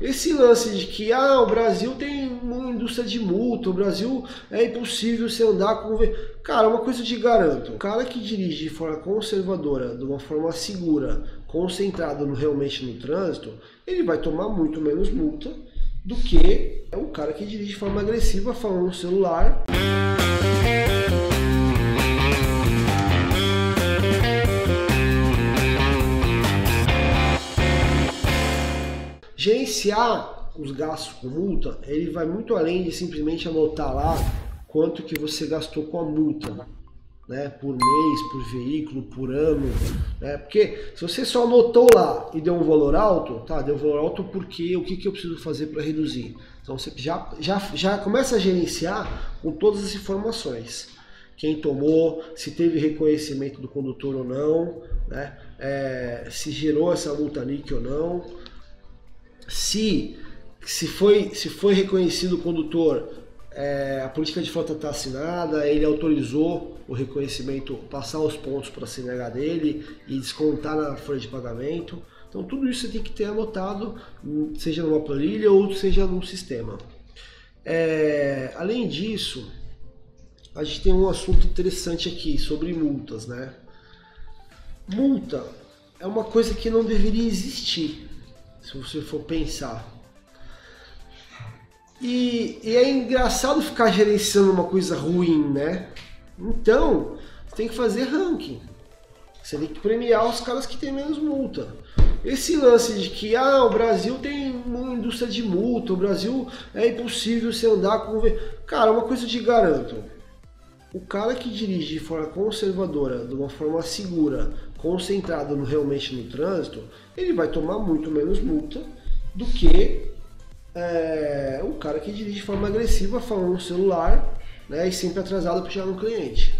esse lance de que ah, o Brasil tem uma indústria de multa, o Brasil é impossível você andar com. Cara, uma coisa eu te garanto: o cara que dirige de forma conservadora, de uma forma segura, concentrado no, realmente no trânsito, ele vai tomar muito menos multa do que o cara que dirige de forma agressiva falando no celular. Gerenciar os gastos com multa, ele vai muito além de simplesmente anotar lá quanto que você gastou com a multa, né? Por mês, por veículo, por ano, né? Porque se você só anotou lá e deu um valor alto, tá? Deu um valor alto porque o que, que eu preciso fazer para reduzir? Então você já, já, já começa a gerenciar com todas as informações quem tomou, se teve reconhecimento do condutor ou não, né? É, se gerou essa multa NIC ou não, se, se, foi, se foi reconhecido o condutor, é, a política de frota está assinada, ele autorizou o reconhecimento, passar os pontos para a CNH dele e descontar na folha de pagamento. Então tudo isso você tem que ter anotado, seja numa planilha ou seja num sistema. É, além disso, a gente tem um assunto interessante aqui sobre multas, né? Multa é uma coisa que não deveria existir se você for pensar. E, e, é engraçado ficar gerenciando uma coisa ruim, né? Então, você tem que fazer ranking. Você tem que premiar os caras que têm menos multa. Esse lance de que ah, o Brasil tem uma indústria de multa, o Brasil é impossível você andar com. Cara, uma coisa eu te garanto. O cara que dirige de forma conservadora, de uma forma segura, concentrado no, realmente no trânsito, ele vai tomar muito menos multa do que é, o cara que dirige de forma agressiva falando no celular né, e sempre atrasado para chegar no cliente.